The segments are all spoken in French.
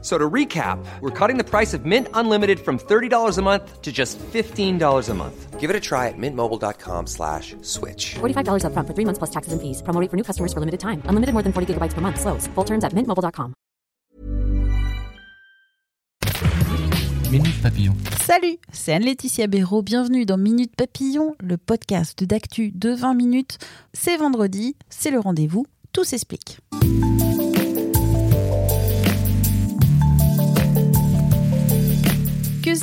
So to recap, we're cutting the price of Mint Unlimited from $30 a month to just $15 a month. Give it a try at mintmobile.com slash switch. $45 upfront for three months plus taxes and fees. Promo rate for new customers for limited time. Unlimited more than 40 gigabytes per month. Slows. Full terms at mintmobile.com. Minute Papillon. Salut, c'est Anne-Laetitia Béraud. Bienvenue dans Minute Papillon, le podcast d'actu de 20 minutes. C'est vendredi, c'est le rendez-vous, tout s'explique.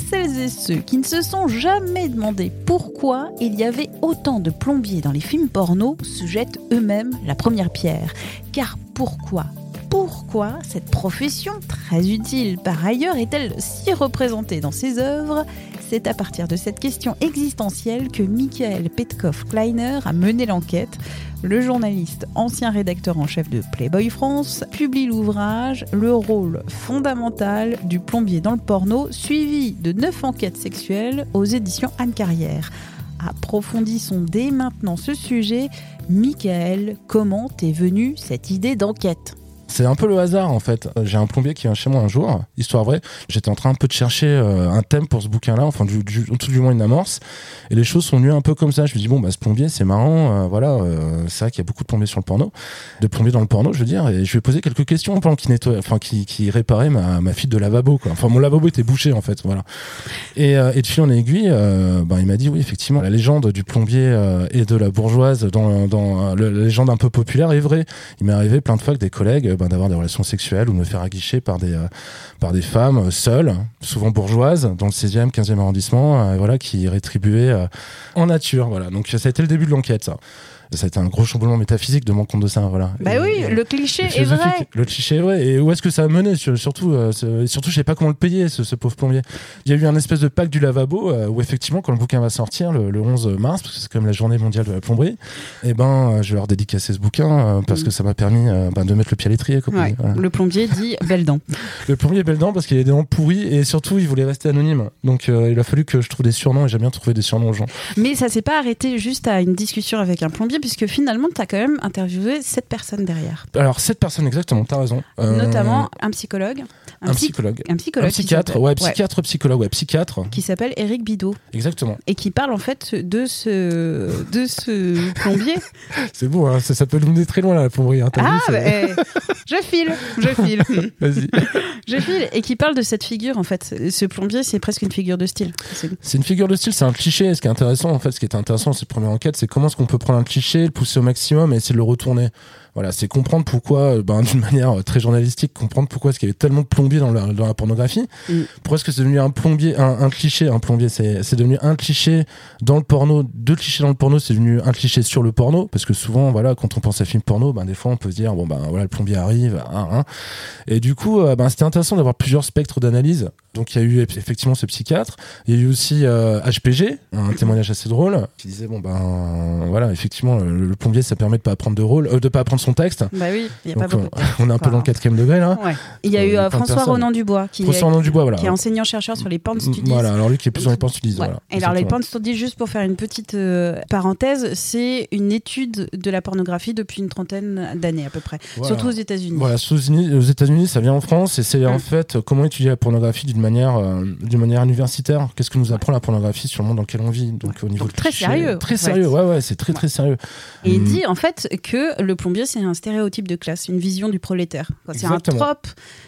Celles et ceux qui ne se sont jamais demandé pourquoi il y avait autant de plombiers dans les films porno se jettent eux-mêmes la première pierre. Car pourquoi? Pourquoi cette profession, très utile par ailleurs, est-elle si représentée dans ses œuvres? C'est à partir de cette question existentielle que Michael Petkoff-Kleiner a mené l'enquête. Le journaliste, ancien rédacteur en chef de Playboy France, publie l'ouvrage Le rôle fondamental du plombier dans le porno, suivi de neuf enquêtes sexuelles aux éditions Anne Carrière. Approfondissons dès maintenant ce sujet. Michael, comment est venue cette idée d'enquête? C'est un peu le hasard en fait. J'ai un plombier qui vient chez moi un jour, histoire vraie. J'étais en train un peu de chercher euh, un thème pour ce bouquin-là, enfin du, du, tout du moins une amorce. Et les choses sont venues un peu comme ça. Je me dis bon bah ce plombier c'est marrant, euh, voilà. Euh, c'est vrai qu'il y a beaucoup de plombiers sur le porno, de plombiers dans le porno, je veux dire. Et je lui ai posé quelques questions pendant qu'il nettoie, enfin qui, qui réparait ma, ma fuite de lavabo quoi. Enfin mon lavabo était bouché en fait, voilà. Et, et de fil en aiguille, bah, il m'a dit oui effectivement la légende du plombier et de la bourgeoise dans, dans la légende un peu populaire est vraie. Il m'est arrivé plein de fois que des collègues ben, d'avoir des relations sexuelles ou de me faire aguicher par des, euh, par des femmes seules, souvent bourgeoises, dans le 16e, 15e arrondissement, euh, voilà, qui rétribuaient euh, en nature. Voilà. Donc ça a été le début de l'enquête, ça a été un gros chamboulement métaphysique de mon compte de ça voilà. Bah oui le cliché est vrai. Le cliché est vrai. Et où est-ce que ça a mené surtout euh, surtout je sais pas comment le payer ce, pauvre plombier. Il y a eu un espèce de pack du lavabo euh, où effectivement quand le bouquin va sortir le, 11 mars parce que c'est comme la journée mondiale de la plomberie et eh ben euh, je vais leur dédicacer ce bouquin parce que ça m'a permis ben, de mettre le pied à l'étrier le plombier dit belle dent. Le plombier belle dent parce qu'il a des dents pourries et surtout il voulait rester anonyme. Donc il a fallu que je trouve des surnoms et j'aime bien trouver des surnoms aux gens. Mais ça s'est pas arrêté juste à une discussion avec un plombier puisque finalement, tu as quand même interviewé sept personnes derrière. Alors, sept personnes exactement, tu as raison. Euh, Notamment un psychologue. Un, psychologue. Un psychologue. Un psychiatre, ouais, psychiatre, psychologue, ouais, psychiatre. Qui s'appelle Eric Bidot. Exactement. Et qui parle en fait de ce, de ce plombier. C'est beau, hein, ça, peut nous mener très loin là, la plomberie. Hein, ah, bah, eh, je file, je file. Vas-y. je file. Et qui parle de cette figure en fait. Ce plombier, c'est presque une figure de style. C'est une figure de style, c'est un cliché. Ce qui est intéressant en fait, ce qui est intéressant, cette première enquête, c'est comment est-ce qu'on peut prendre un cliché, le pousser au maximum et essayer de le retourner. Voilà, c'est comprendre pourquoi, euh, ben, d'une manière euh, très journalistique, comprendre pourquoi est-ce qu'il y avait tellement de plombiers dans la, dans la pornographie. Mm. Pourquoi est-ce que c'est devenu un plombier, un, cliché, un plombier, c'est, devenu un cliché dans le porno, deux clichés dans le porno, c'est devenu un cliché sur le porno, parce que souvent, voilà, quand on pense à film porno, ben, des fois, on peut se dire, bon, ben, voilà, le plombier arrive, hein, hein. Et du coup, euh, ben, c'était intéressant d'avoir plusieurs spectres d'analyse. Donc, il y a eu effectivement ce psychiatre. Il y a eu aussi HPG, un témoignage assez drôle, qui disait, bon, ben, voilà, effectivement, le, plombier, ça permet de pas apprendre de rôle, de pas apprendre son texte. Bah oui, il y a pas beaucoup. On est un peu dans le quatrième degré là. Il y a eu euh, François Ronan Dubois qui, François Ronan Dubois, voilà. qui est enseignant chercheur sur les porn studies. Voilà, alors lui qui est plus dans les porn studies. Voilà, Et alors les porn studies, juste pour faire une petite euh, parenthèse, c'est une étude de la pornographie depuis une trentaine d'années à peu près, surtout aux États-Unis. Voilà, aux États-Unis, ça vient en France et c'est en fait comment étudier la pornographie d'une manière, euh, d'une manière universitaire? Qu'est-ce que nous apprend la pornographie sur le monde dans lequel on vit? Donc au niveau très sérieux. Très sérieux, ouais, ouais, c'est très très sérieux. Et il hum. dit en fait que le plombier c'est un stéréotype de classe, une vision du prolétaire. C'est un trope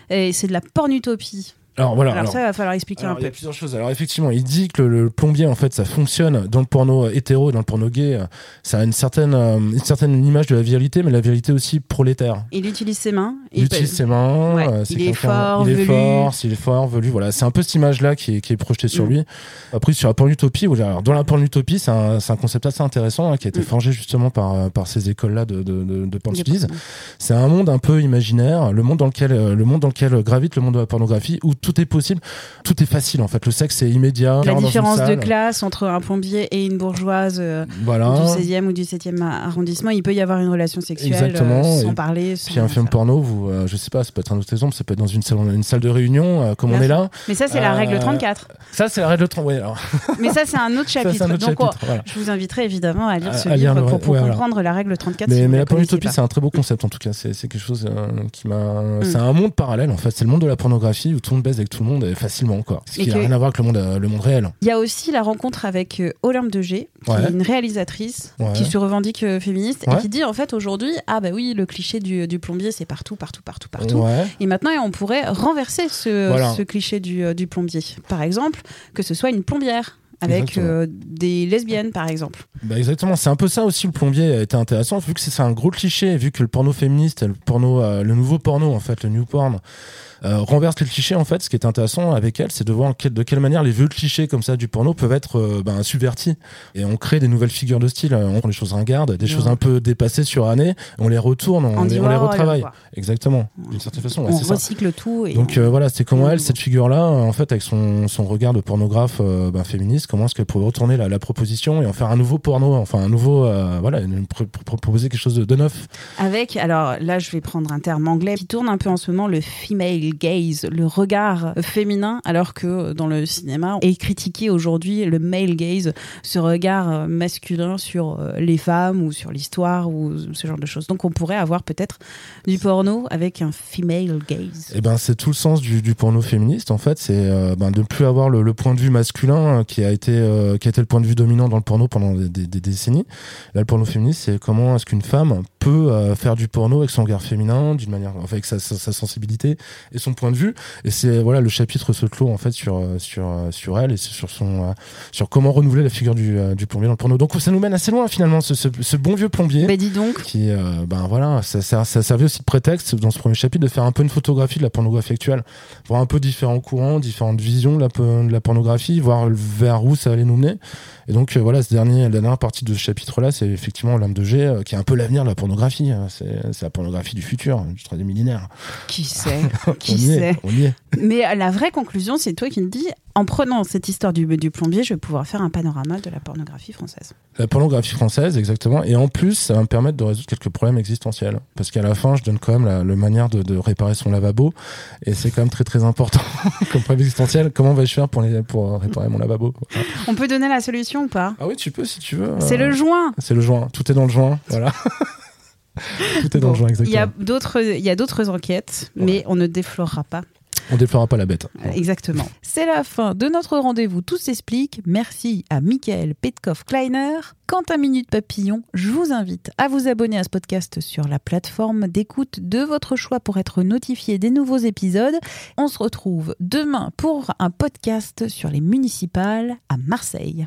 et c'est de la pornutopie. Alors voilà. Alors, ça, il va falloir expliquer un peu. Il y a plusieurs choses. Alors effectivement, il dit que le, plombier, en fait, ça fonctionne dans le porno hétéro, dans le porno gay. Ça a une certaine, euh, une certaine image de la virilité, mais la virilité aussi prolétaire. Il utilise ses mains. Il, utilise ses mains. Euh, il est fort, il est fort, il est fort, velu. Voilà, c'est un peu cette image-là qui est, qui est projetée sur mm. lui. Après, sur la pornutopie, alors, dans la pornutopie, c'est un, un, concept assez intéressant hein, qui a été mm. forgé justement par, euh, par ces écoles-là de, de, de, de C'est un monde un peu imaginaire, le monde dans lequel, le monde dans lequel gravite le monde de la pornographie, où tout est possible, tout est facile en fait. Le sexe est immédiat. La différence de classe entre un plombier et une bourgeoise euh, Voilà. du 16e ou du 7e arrondissement, il peut y avoir une relation sexuelle Exactement, euh, sans et parler. sans Puis un film porno, vous, euh, je sais pas, ça peut être un autre exemple, ça peut être dans une salle, une salle de réunion, euh, comme on est là. Mais ça, c'est la Euh, règle 34. Ça, c'est la règle 30. Ouais, alors, Mais ça, c'est un autre chapitre. c'est un autre Donc, chapitre. voilà. Je vous inviterai évidemment à lire ce à livre lire pour, pour ouais, voilà. comprendre la règle 34. si Mais, mais la pornutopie, c'est un très beau concept en tout cas. C'est quelque chose euh, qui m'a. Mm. C'est un monde parallèle en fait. C'est le monde de la pornographie où tout le monde avec tout le monde et facilement quoi. Ce qui n'a que- rien à voir avec le monde, euh, le monde réel. Il y a aussi la rencontre avec euh, Olympe de G, qui Ouais. est une réalisatrice Ouais. qui se revendique euh, féministe Ouais. et qui dit en fait aujourd'hui ah bah oui le cliché du, du plombier c'est partout partout partout partout et maintenant on pourrait renverser ce, Voilà. ce cliché du, euh, du plombier par exemple que ce soit une plombière avec euh, des lesbiennes par exemple Bah exactement, c'est un peu ça aussi le plombier a été intéressant vu que c'est un gros cliché, vu que le porno féministe, le porno, euh, le nouveau porno en fait, le new porn, euh, renverse les clichés en fait. Ce qui est intéressant avec elle, c'est de voir de quelle manière les vieux clichés comme ça du porno peuvent être ben, subvertis et on crée des nouvelles figures de style. On prend des choses ringardes, des Ouais. choses un peu dépassées sur année, on les retourne, on, les, on les retravaille. Exactement, d'une certaine façon. ouais, on ça. recycle tout et Donc on- voilà, c'est comment Mm. elle, cette figure-là, en fait, avec son, son regard de pornographe ben, féministe, comment est-ce qu'elle pourrait retourner la, la proposition et en faire un nouveau porno, enfin un nouveau, euh, voilà, proposer quelque chose de, de neuf. Avec, alors là, je vais prendre un terme anglais qui tourne un peu en ce moment, le female gaze, le regard féminin, alors que dans le cinéma est critiqué aujourd'hui le male gaze, ce regard euh, masculin sur euh, les femmes ou sur l'histoire ou ce genre de choses. Donc on pourrait avoir peut-être du porno avec un female gaze. Et ben c'est tout le sens du, du porno féministe, en fait, c'est euh, ben, de ne plus avoir le, le point de vue masculin qui a été euh, qui a été le point de vue dominant dans le porno pendant des, des- des décennies. Là, le porno féministe, c'est comment est-ce qu'une femme peut euh, faire du porno avec son regard féminin, d'une manière, enfin, avec sa, sa, sa sensibilité et son point de vue. Et c'est voilà, le chapitre se clôt en fait sur euh, sur sur elle et sur son sur comment renouveler la figure du, du plombier dans le porno. Donc ça nous mène assez loin finalement, ce, ce, ce bon vieux plombier Ben dis donc, qui ben voilà ça, ça, ça servait aussi de prétexte dans ce premier chapitre de faire un peu une photographie de la pornographie actuelle voir un peu différents courants différentes visions de la, de la pornographie voir vers où ça allait nous mener. Et donc euh, voilà ce dernier la dernière partie de ce chapitre là c'est effectivement l'âme de G euh, qui est un peu l'avenir de la pornographie hein. c'est la pornographie du futur du troisième millénaire. Qui sait? Qui on sait? est on y est. Mais la vraie conclusion, c'est toi qui me dis, en prenant cette histoire du, du plombier, je vais pouvoir faire un panorama de la pornographie française. La pornographie française, exactement. Et en plus, ça va me permettre de résoudre quelques problèmes existentiels. Parce qu'à la fin, je donne quand même la, manière de, de réparer son lavabo. Et c'est quand même très très important comme problème existentiel. Comment vais-je faire pour, les, pour réparer mon lavabo Voilà. On peut donner la solution ou pas? Ah oui, tu peux si tu veux. C'est Euh, le joint. C'est le joint. Tout est dans le joint. Voilà. Tout est dans Bon, le joint, exactement. il y a d'autres enquêtes, mais on ne déflorera pas. On déplorera pas la bête. Exactement. C'est la fin de notre rendez-vous. Tout s'explique. Merci à Michael Petkov-Kleiner. Quant à Minute Papillon, je vous invite à vous abonner à ce podcast sur la plateforme d'écoute de votre choix pour être notifié des nouveaux épisodes. On se retrouve demain pour un podcast sur les municipales à Marseille.